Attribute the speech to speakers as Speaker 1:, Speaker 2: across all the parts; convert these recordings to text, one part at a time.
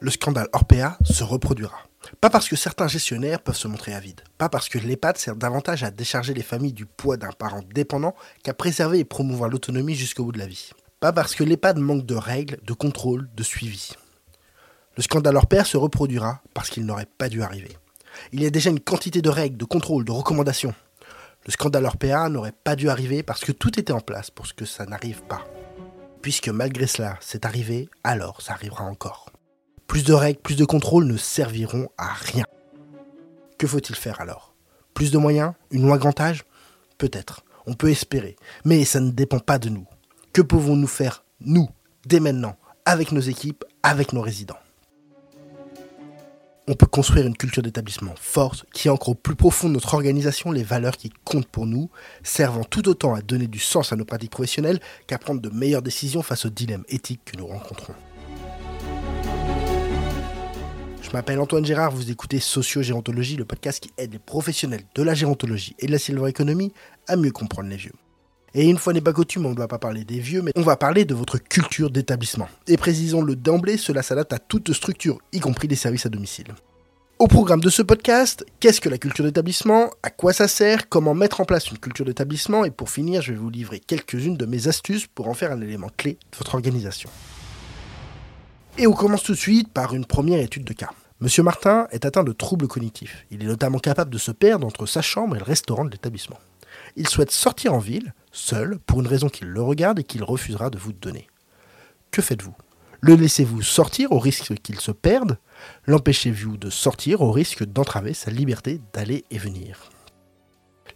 Speaker 1: le scandale Orpea se reproduira. Pas parce que certains gestionnaires peuvent se montrer avides, pas parce que l'EHPAD sert davantage à décharger les familles du poids d'un parent dépendant qu'à préserver et promouvoir l'autonomie jusqu'au bout de la vie. Pas parce que l'EHPAD manque de règles, de contrôle, de suivi. Le scandale Orpea se reproduira parce qu'il n'aurait pas dû arriver. Il y a déjà une quantité de règles, de contrôles, de recommandations. Le scandale Orpea n'aurait pas dû arriver parce que tout était en place pour que ça n'arrive pas. Puisque malgré cela, c'est arrivé, alors ça arrivera encore. Plus de règles, plus de contrôles ne serviront à rien. Que faut-il faire alors? Plus de moyens? Une loi grand âge? Peut-être. On peut espérer. Mais ça ne dépend pas de nous. Que pouvons-nous faire, nous, dès maintenant, avec nos équipes, avec nos résidents? On peut construire une culture d'établissement forte qui ancre au plus profond de notre organisation les valeurs qui comptent pour nous, servant tout autant à donner du sens à nos pratiques professionnelles qu'à prendre de meilleures décisions face aux dilemmes éthiques que nous rencontrons. Je m'appelle Antoine Gérard, vous écoutez Socio-Gérontologie, le podcast qui aide les professionnels de la gérontologie et de la silver economy à mieux comprendre les vieux. Et une fois n'est pas coutume, on ne va pas parler des vieux, mais on va parler de votre culture d'établissement. Et précisons-le d'emblée, cela s'adapte à toute structure, y compris les services à domicile. Au programme de ce podcast, qu'est-ce que la culture d'établissement? À quoi ça sert? Comment mettre en place une culture d'établissement? Et pour finir, je vais vous livrer quelques-unes de mes astuces pour en faire un élément clé de votre organisation. Et on commence tout de suite par une première étude de cas. Monsieur Martin est atteint de troubles cognitifs. Il est notamment capable de se perdre entre sa chambre et le restaurant de l'établissement. Il souhaite sortir en ville, seul, pour une raison qu'il le regarde et qu'il refusera de vous donner. Que faites-vous? Le laissez-vous sortir au risque qu'il se perde? L'empêchez-vous de sortir au risque d'entraver sa liberté d'aller et venir?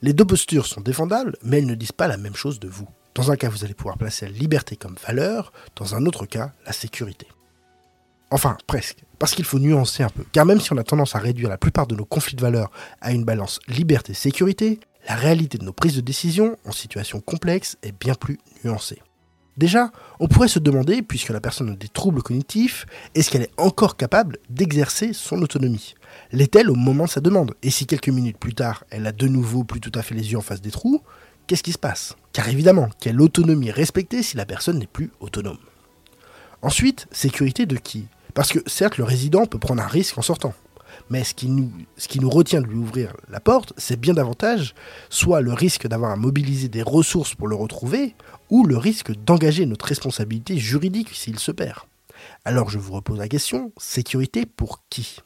Speaker 1: Les deux postures sont défendables, mais elles ne disent pas la même chose de vous. Dans un cas, vous allez pouvoir placer la liberté comme valeur, dans un autre cas, la sécurité. Enfin, presque. Parce qu'il faut nuancer un peu. Car même si on a tendance à réduire la plupart de nos conflits de valeurs à une balance liberté-sécurité, la réalité de nos prises de décision en situation complexe est bien plus nuancée. Déjà, on pourrait se demander, puisque la personne a des troubles cognitifs, est-ce qu'elle est encore capable d'exercer son autonomie? L'est-elle au moment de sa demande? Et si quelques minutes plus tard, elle a de nouveau plus tout à fait les yeux en face des trous, qu'est-ce qui se passe? Car évidemment, quelle autonomie respecter si la personne n'est plus autonome? Ensuite, sécurité de qui? Parce que certes, le résident peut prendre un risque en sortant. Mais ce qui nous, retient de lui ouvrir la porte, c'est bien davantage soit le risque d'avoir à mobiliser des ressources pour le retrouver, ou le risque d'engager notre responsabilité juridique s'il se perd. Alors je vous repose la question, sécurité pour qui?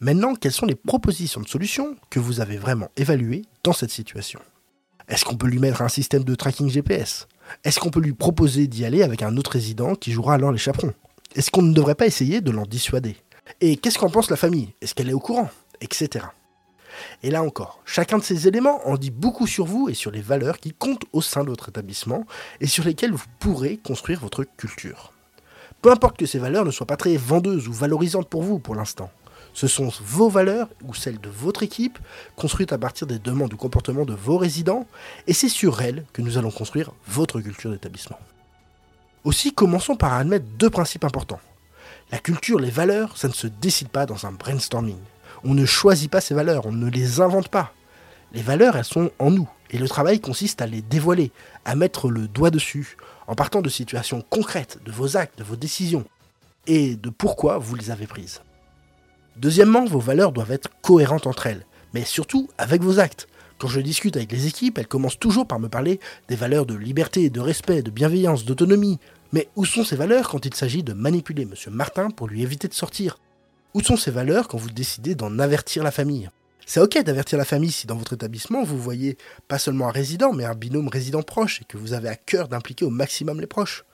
Speaker 1: Maintenant, quelles sont les propositions de solutions que vous avez vraiment évaluées dans cette situation? Est-ce qu'on peut lui mettre un système de tracking GPS Est-ce qu'on peut lui proposer d'y aller avec un autre résident qui jouera alors les chaperons? Est-ce qu'on ne devrait pas essayer de l'en dissuader? Et qu'est-ce qu'en pense la famille? Est-ce qu'elle est au courant? Etc. Et là encore, chacun de ces éléments en dit beaucoup sur vous et sur les valeurs qui comptent au sein de votre établissement et sur lesquelles vous pourrez construire votre culture. Peu importe que ces valeurs ne soient pas très vendeuses ou valorisantes pour vous pour l'instant. Ce sont vos valeurs ou celles de votre équipe, construites à partir des demandes ou comportements de vos résidents, et c'est sur elles que nous allons construire votre culture d'établissement. Aussi, commençons par admettre deux principes importants. La culture, les valeurs, ça ne se décide pas dans un brainstorming. On ne choisit pas ces valeurs, on ne les invente pas. Les valeurs, elles sont en nous, et le travail consiste à les dévoiler, à mettre le doigt dessus, en partant de situations concrètes, de vos actes, de vos décisions, et de pourquoi vous les avez prises. Deuxièmement, vos valeurs doivent être cohérentes entre elles, mais surtout avec vos actes. Quand je discute avec les équipes, elles commencent toujours par me parler des valeurs de liberté, de respect, de bienveillance, d'autonomie. Mais où sont ces valeurs quand il s'agit de manipuler M. Martin pour lui éviter de sortir? Où sont ces valeurs quand vous décidez d'en avertir la famille? C'est ok d'avertir la famille si dans votre établissement vous voyez pas seulement un résident, mais un binôme résident proche et que vous avez à cœur d'impliquer au maximum les proches.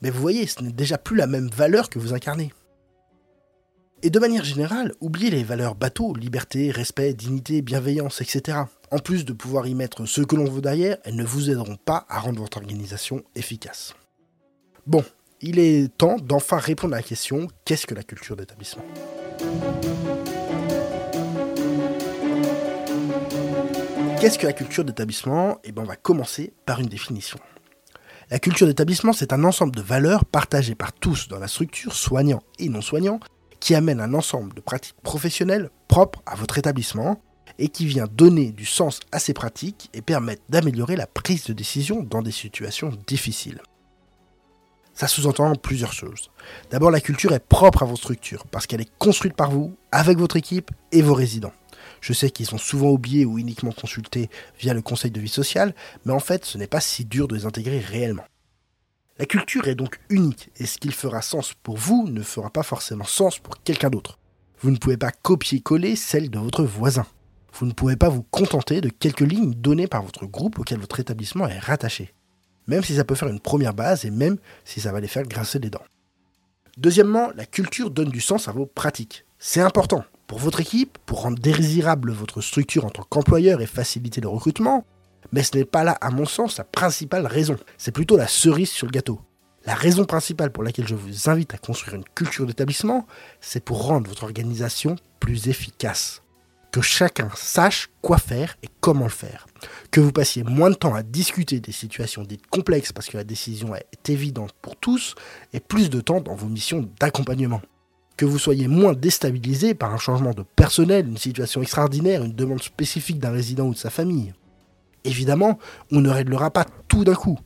Speaker 1: Mais vous voyez, ce n'est déjà plus la même valeur que vous incarnez. Et de manière générale, oubliez les valeurs bateau, liberté, respect, dignité, bienveillance, etc. En plus de pouvoir y mettre ce que l'on veut derrière, elles ne vous aideront pas à rendre votre organisation efficace. Bon, il est temps d'enfin répondre à la question qu'est-ce que la culture d'établissement? Qu'est-ce que la culture d'établissement? Eh bien, on va commencer par une définition. La culture d'établissement, c'est un ensemble de valeurs partagées par tous dans la structure, soignants et non soignants, qui amène un ensemble de pratiques professionnelles propres à votre établissement et qui vient donner du sens à ces pratiques et permettre d'améliorer la prise de décision dans des situations difficiles. Ça sous-entend plusieurs choses. D'abord, la culture est propre à vos structures, parce qu'elle est construite par vous, avec votre équipe et vos résidents. Je sais qu'ils sont souvent oubliés ou uniquement consultés via le conseil de vie sociale, mais en fait, ce n'est pas si dur de les intégrer réellement. La culture est donc unique, et ce qu'il fera sens pour vous ne fera pas forcément sens pour quelqu'un d'autre. Vous ne pouvez pas copier-coller celle de votre voisin. Vous ne pouvez pas vous contenter de quelques lignes données par votre groupe auquel votre établissement est rattaché. Même si ça peut faire une première base et même si ça va les faire grincer les dents. Deuxièmement, la culture donne du sens à vos pratiques. C'est important pour votre équipe, pour rendre désirable votre structure en tant qu'employeur et faciliter le recrutement, mais ce n'est pas là, à mon sens, la principale raison. C'est plutôt la cerise sur le gâteau. La raison principale pour laquelle je vous invite à construire une culture d'établissement, c'est pour rendre votre organisation plus efficace. Que chacun sache quoi faire et comment le faire. Que vous passiez moins de temps à discuter des situations dites complexes parce que la décision est évidente pour tous et plus de temps dans vos missions d'accompagnement. Que vous soyez moins déstabilisé par un changement de personnel, une situation extraordinaire, une demande spécifique d'un résident ou de sa famille. Évidemment, on ne réglera pas tout d'un coup.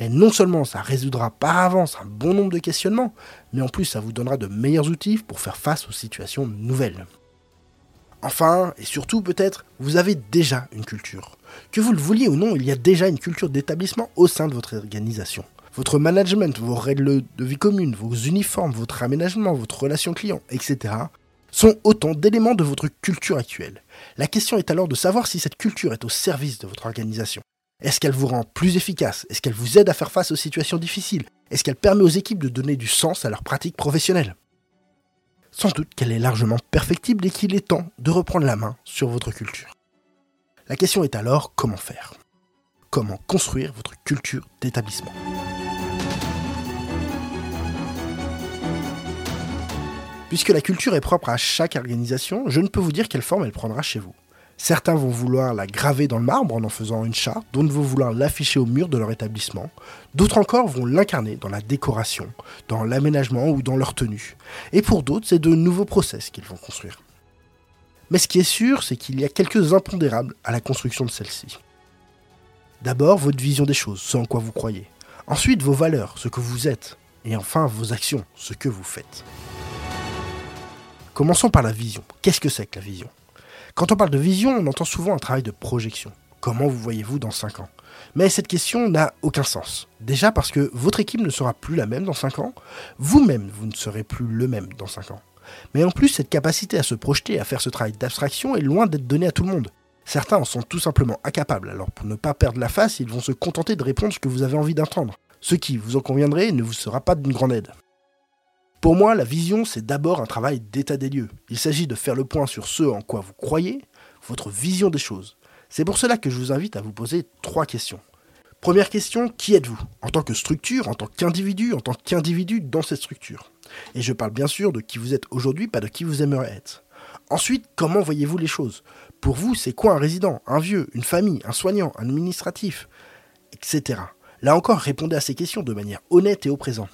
Speaker 1: Mais non seulement ça résoudra par avance un bon nombre de questionnements, mais en plus ça vous donnera de meilleurs outils pour faire face aux situations nouvelles. Enfin, et surtout peut-être, vous avez déjà une culture. Que vous le vouliez ou non, il y a déjà une culture d'établissement au sein de votre organisation. Votre management, vos règles de vie commune, vos uniformes, votre aménagement, votre relation client, etc. sont autant d'éléments de votre culture actuelle. La question est alors de savoir si cette culture est au service de votre organisation. Est-ce qu'elle vous rend plus efficace? Est-ce qu'elle vous aide à faire face aux situations difficiles? Est-ce qu'elle permet aux équipes de donner du sens à leurs pratiques professionnelles? Sans doute qu'elle est largement perfectible et qu'il est temps de reprendre la main sur votre culture. La question est alors comment faire? Comment construire votre culture d'établissement? Puisque la culture est propre à chaque organisation, je ne peux vous dire quelle forme elle prendra chez vous. Certains vont vouloir la graver dans le marbre en en faisant une charte, d'autres vont vouloir l'afficher au mur de leur établissement, d'autres encore vont l'incarner dans la décoration, dans l'aménagement ou dans leur tenue. Et pour d'autres, c'est de nouveaux process qu'ils vont construire. Mais ce qui est sûr, c'est qu'il y a quelques impondérables à la construction de celle-ci. D'abord, votre vision des choses, ce en quoi vous croyez. Ensuite, vos valeurs, ce que vous êtes. Et enfin, vos actions, ce que vous faites. Commençons par la vision. Qu'est-ce que c'est que la vision? Quand on parle de vision, on entend souvent un travail de projection. Comment vous voyez-vous dans 5 ans? Mais cette question n'a aucun sens. Déjà parce que votre équipe ne sera plus la même dans 5 ans, vous-même vous ne serez plus le même dans 5 ans. Mais en plus, cette capacité à se projeter, à faire ce travail d'abstraction est loin d'être donnée à tout le monde. Certains en sont tout simplement incapables, alors pour ne pas perdre la face, ils vont se contenter de répondre ce que vous avez envie d'entendre. Ce qui, vous en conviendrez, ne vous sera pas d'une grande aide. Pour moi, la vision, c'est d'abord un travail d'état des lieux. Il s'agit de faire le point sur ce en quoi vous croyez, votre vision des choses. C'est pour cela que je vous invite à vous poser trois questions. Première question, qui êtes-vous? En tant que structure, en tant qu'individu, en tant qu'individu dans cette structure. Et je parle bien sûr de qui vous êtes aujourd'hui, pas de qui vous aimeriez être. Ensuite, comment voyez-vous les choses? Pour vous, c'est quoi un résident, un vieux, une famille, un soignant, un administratif, etc. Là encore, répondez à ces questions de manière honnête et au présent.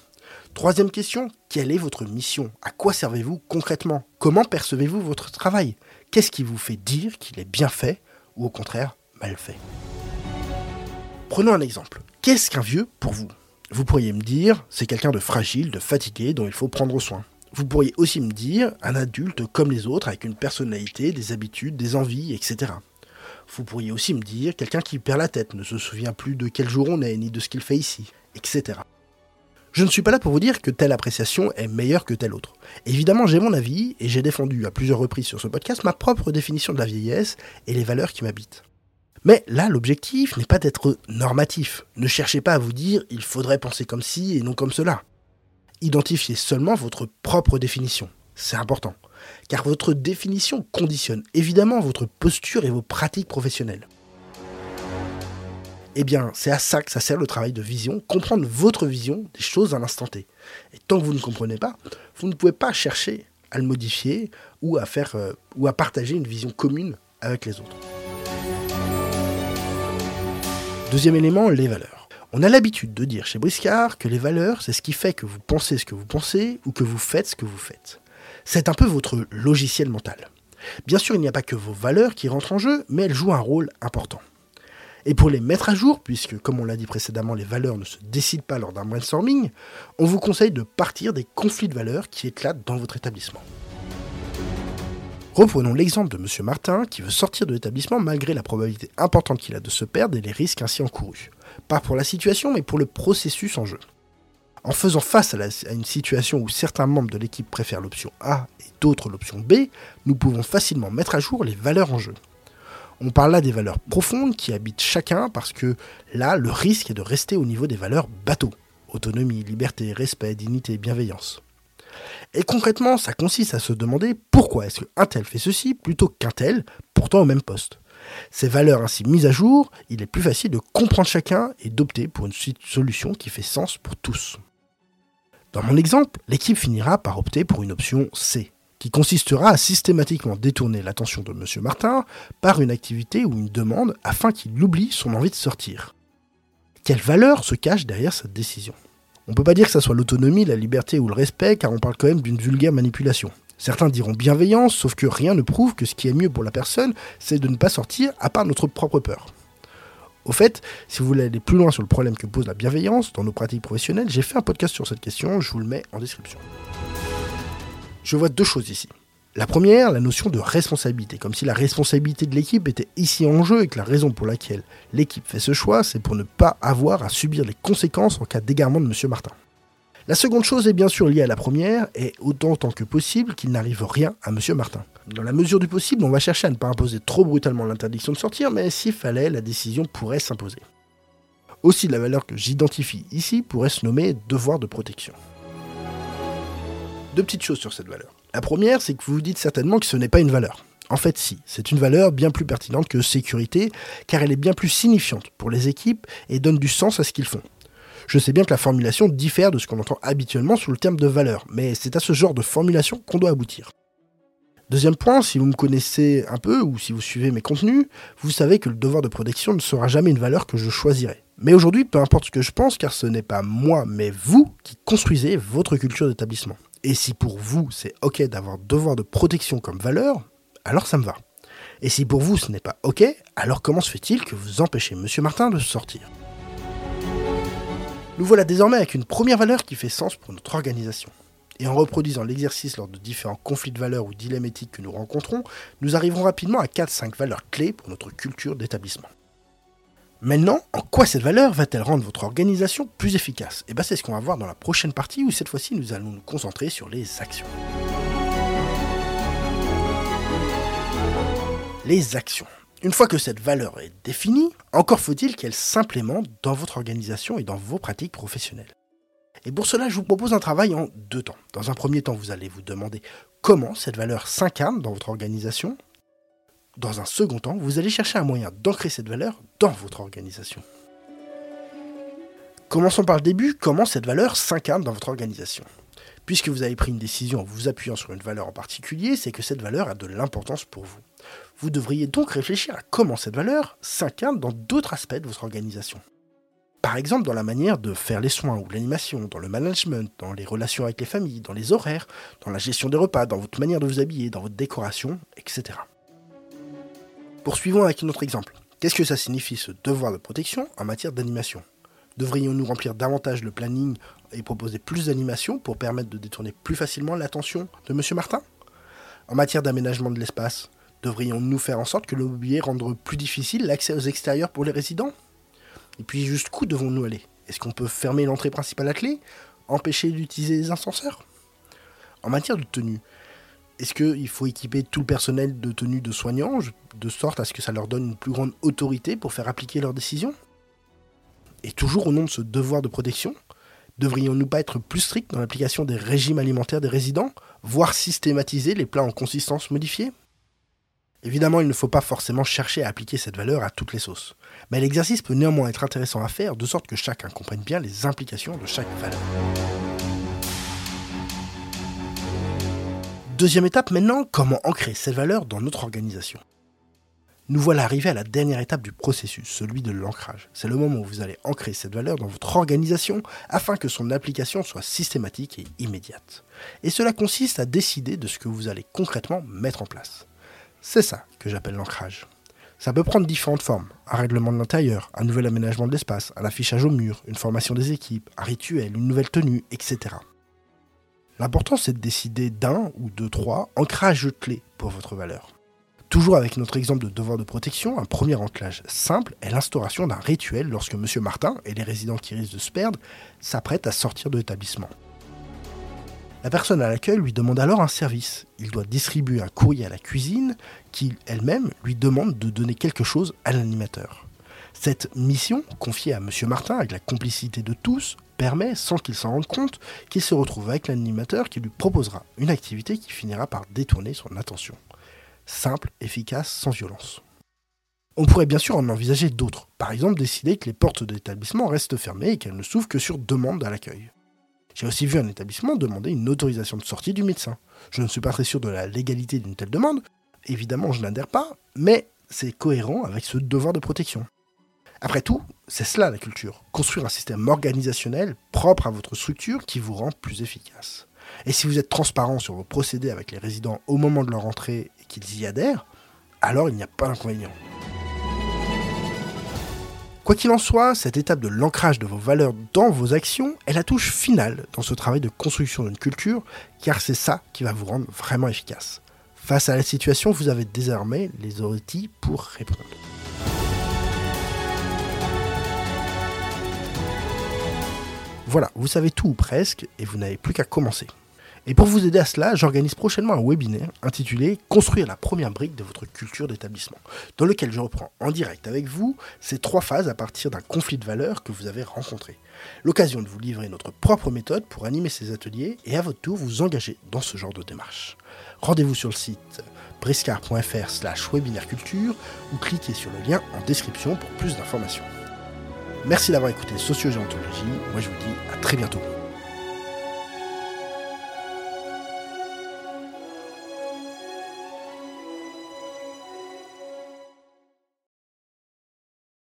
Speaker 1: Troisième question, quelle est votre mission? À quoi servez-vous concrètement? Comment percevez-vous votre travail? Qu'est-ce qui vous fait dire qu'il est bien fait ou au contraire mal fait? Prenons un exemple. Qu'est-ce qu'un vieux pour vous? Vous pourriez me dire, c'est quelqu'un de fragile, de fatigué, dont il faut prendre soin. Vous pourriez aussi me dire, un adulte comme les autres, avec une personnalité, des habitudes, des envies, etc. Vous pourriez aussi me dire, quelqu'un qui perd la tête, ne se souvient plus de quel jour on est, ni de ce qu'il fait ici, etc. Je ne suis pas là pour vous dire que telle appréciation est meilleure que telle autre. Évidemment, j'ai mon avis et j'ai défendu à plusieurs reprises sur ce podcast ma propre définition de la vieillesse et les valeurs qui m'habitent. Mais là, l'objectif n'est pas d'être normatif. Ne cherchez pas à vous dire il faudrait penser comme ci et non comme cela. Identifiez seulement votre propre définition. C'est important. Car votre définition conditionne évidemment votre posture et vos pratiques professionnelles. Eh bien, c'est à ça que ça sert le travail de vision, comprendre votre vision des choses à l'instant T. Et tant que vous ne comprenez pas, vous ne pouvez pas chercher à le modifier ou à faire euh, ou à partager une vision commune avec les autres. Deuxième élément, les valeurs. On a l'habitude de dire chez Briscard que les valeurs, c'est ce qui fait que vous pensez ce que vous pensez ou que vous faites ce que vous faites. C'est un peu votre logiciel mental. Bien sûr, il n'y a pas que vos valeurs qui rentrent en jeu, mais elles jouent un rôle important. Et pour les mettre à jour, puisque comme on l'a dit précédemment, les valeurs ne se décident pas lors d'un brainstorming, on vous conseille de partir des conflits de valeurs qui éclatent dans votre établissement. Reprenons l'exemple de M. Martin qui veut sortir de l'établissement malgré la probabilité importante qu'il a de se perdre et les risques ainsi encourus. Pas pour la situation, mais pour le processus en jeu. En faisant face à, une situation où certains membres de l'équipe préfèrent l'option A et d'autres l'option B, nous pouvons facilement mettre à jour les valeurs en jeu. On parle là des valeurs profondes qui habitent chacun parce que là, le risque est de rester au niveau des valeurs bateau. Autonomie, liberté, respect, dignité, bienveillance. Et concrètement, ça consiste à se demander pourquoi est-ce qu'un tel fait ceci plutôt qu'un tel, pourtant au même poste. Ces valeurs ainsi mises à jour, il est plus facile de comprendre chacun et d'opter pour une solution qui fait sens pour tous. Dans mon exemple, l'équipe finira par opter pour une option C, qui consistera à systématiquement détourner l'attention de M. Martin par une activité ou une demande afin qu'il oublie son envie de sortir. Quelle valeur se cache derrière cette décision? On ne peut pas dire que ce soit l'autonomie, la liberté ou le respect, car on parle quand même d'une vulgaire manipulation. Certains diront bienveillance, sauf que rien ne prouve que ce qui est mieux pour la personne, c'est de ne pas sortir à part notre propre peur. Au fait, si vous voulez aller plus loin sur le problème que pose la bienveillance dans nos pratiques professionnelles, j'ai fait un podcast sur cette question, je vous le mets en description je vois deux choses ici. La première, la notion de responsabilité, comme si la responsabilité de l'équipe était ici en jeu et que la raison pour laquelle l'équipe fait ce choix, c'est pour ne pas avoir à subir les conséquences en cas d'égarement de M. Martin. La seconde chose est bien sûr liée à la première, et autant tant que possible qu'il n'arrive rien à M. Martin. Dans la mesure du possible, on va chercher à ne pas imposer trop brutalement l'interdiction de sortir, mais s'il fallait, la décision pourrait s'imposer. Aussi, la valeur que j'identifie ici pourrait se nommer devoir de protection. Deux petites choses sur cette valeur. La première, c'est que vous vous dites certainement que ce n'est pas une valeur. En fait, si, c'est une valeur bien plus pertinente que sécurité, car elle est bien plus signifiante pour les équipes et donne du sens à ce qu'ils font. Je sais bien que la formulation diffère de ce qu'on entend habituellement sous le terme de valeur, mais c'est à ce genre de formulation qu'on doit aboutir. Deuxième point, si vous me connaissez un peu ou si vous suivez mes contenus, vous savez que le devoir de protection ne sera jamais une valeur que je choisirai. Mais aujourd'hui, peu importe ce que je pense, car ce n'est pas moi, mais vous qui construisez votre culture d'établissement. Et si pour vous c'est ok d'avoir devoir de protection comme valeur, alors ça me va. Et si pour vous ce n'est pas ok, alors comment se fait-il que vous empêchez Monsieur Martin de sortir? Nous voilà désormais avec une première valeur qui fait sens pour notre organisation. Et en reproduisant l'exercice lors de différents conflits de valeurs ou dilemmes éthiques que nous rencontrons, nous arriverons rapidement à 4-5 valeurs clés pour notre culture d'établissement. Maintenant, en quoi cette valeur va-t-elle rendre votre organisation plus efficace? Et eh bien c'est ce qu'on va voir dans la prochaine partie où cette fois-ci nous allons nous concentrer sur les actions. Les actions. Une fois que cette valeur est définie, encore faut-il qu'elle s'implémente dans votre organisation et dans vos pratiques professionnelles. Et pour cela, je vous propose un travail en deux temps. Dans un premier temps, vous allez vous demander comment cette valeur s'incarne dans votre organisation, dans un second temps, vous allez chercher un moyen d'ancrer cette valeur dans votre organisation. Commençons par le début, comment cette valeur s'incarne dans votre organisation? Puisque vous avez pris une décision en vous appuyant sur une valeur en particulier, c'est que cette valeur a de l'importance pour vous. Vous devriez donc réfléchir à comment cette valeur s'incarne dans d'autres aspects de votre organisation. Par exemple, dans la manière de faire les soins ou l'animation, dans le management, dans les relations avec les familles, dans les horaires, dans la gestion des repas, dans votre manière de vous habiller, dans votre décoration, etc. Poursuivons avec un autre exemple. Qu'est-ce que ça signifie ce devoir de protection en matière d'animation? Devrions-nous remplir davantage le planning et proposer plus d'animation pour permettre de détourner plus facilement l'attention de M. Martin? En matière d'aménagement de l'espace, devrions-nous faire en sorte que le mobilier rende plus difficile l'accès aux extérieurs pour les résidents? Et puis jusqu'où devons-nous aller? Est-ce qu'on peut fermer l'entrée principale à clé? Empêcher d'utiliser les ascenseurs? En matière de tenue, est-ce qu'il faut équiper tout le personnel de tenue de soignants, de sorte à ce que ça leur donne une plus grande autorité pour faire appliquer leurs décisions? Et toujours au nom de ce devoir de protection, devrions-nous pas être plus stricts dans l'application des régimes alimentaires des résidents, voire systématiser les plats en consistance modifiée? Évidemment, il ne faut pas forcément chercher à appliquer cette valeur à toutes les sauces. Mais l'exercice peut néanmoins être intéressant à faire de sorte que chacun comprenne bien les implications de chaque valeur. Deuxième étape maintenant, comment ancrer ces valeurs dans notre organisation? Nous voilà arrivés à la dernière étape du processus, celui de l'ancrage. C'est le moment où vous allez ancrer cette valeur dans votre organisation afin que son application soit systématique et immédiate. Et cela consiste à décider de ce que vous allez concrètement mettre en place. C'est ça que j'appelle l'ancrage. Ça peut prendre différentes formes. Un règlement de l'intérieur, un nouvel aménagement de l'espace, un affichage au mur, une formation des équipes, un rituel, une nouvelle tenue, etc. L'important c'est de décider d'un ou de trois ancrages clés pour votre valeur. Toujours avec notre exemple de devoir de protection, un premier ancrage simple est l'instauration d'un rituel lorsque M. Martin et les résidents qui risquent de se perdre s'apprêtent à sortir de l'établissement. La personne à l'accueil lui demande alors un service. Il doit distribuer un courrier à la cuisine qui, elle-même, lui demande de donner quelque chose à l'animateur. Cette mission, confiée à M. Martin avec la complicité de tous, permet, sans qu'il s'en rende compte, qu'il se retrouve avec l'animateur qui lui proposera une activité qui finira par détourner son attention. Simple, efficace, sans violence. On pourrait bien sûr en envisager d'autres, par exemple décider que les portes de l'établissement restent fermées et qu'elles ne s'ouvrent que sur demande à l'accueil. J'ai aussi vu un établissement demander une autorisation de sortie du médecin. Je ne suis pas très sûr de la légalité d'une telle demande, évidemment je n'adhère pas, mais c'est cohérent avec ce devoir de protection. Après tout, c'est cela la culture, construire un système organisationnel propre à votre structure qui vous rend plus efficace. Et si vous êtes transparent sur vos procédés avec les résidents au moment de leur entrée et qu'ils y adhèrent, alors il n'y a pas d'inconvénient. Quoi qu'il en soit, cette étape de l'ancrage de vos valeurs dans vos actions est la touche finale dans ce travail de construction d'une culture, car c'est ça qui va vous rendre vraiment efficace. Face à la situation, vous avez désormais les outils pour répondre. Voilà, vous savez tout ou presque, et vous n'avez plus qu'à commencer. Et pour vous aider à cela, j'organise prochainement un webinaire intitulé Construire la première brique de votre culture d'établissement, dans lequel je reprends en direct avec vous ces trois phases à partir d'un conflit de valeurs que vous avez rencontré. L'occasion de vous livrer notre propre méthode pour animer ces ateliers et à votre tour vous engager dans ce genre de démarche. Rendez-vous sur le site briscar.fr slash webinaire culture ou cliquez sur le lien en description pour plus d'informations. Merci d'avoir écouté Sociogéontologie. Moi je vous dis à très bientôt.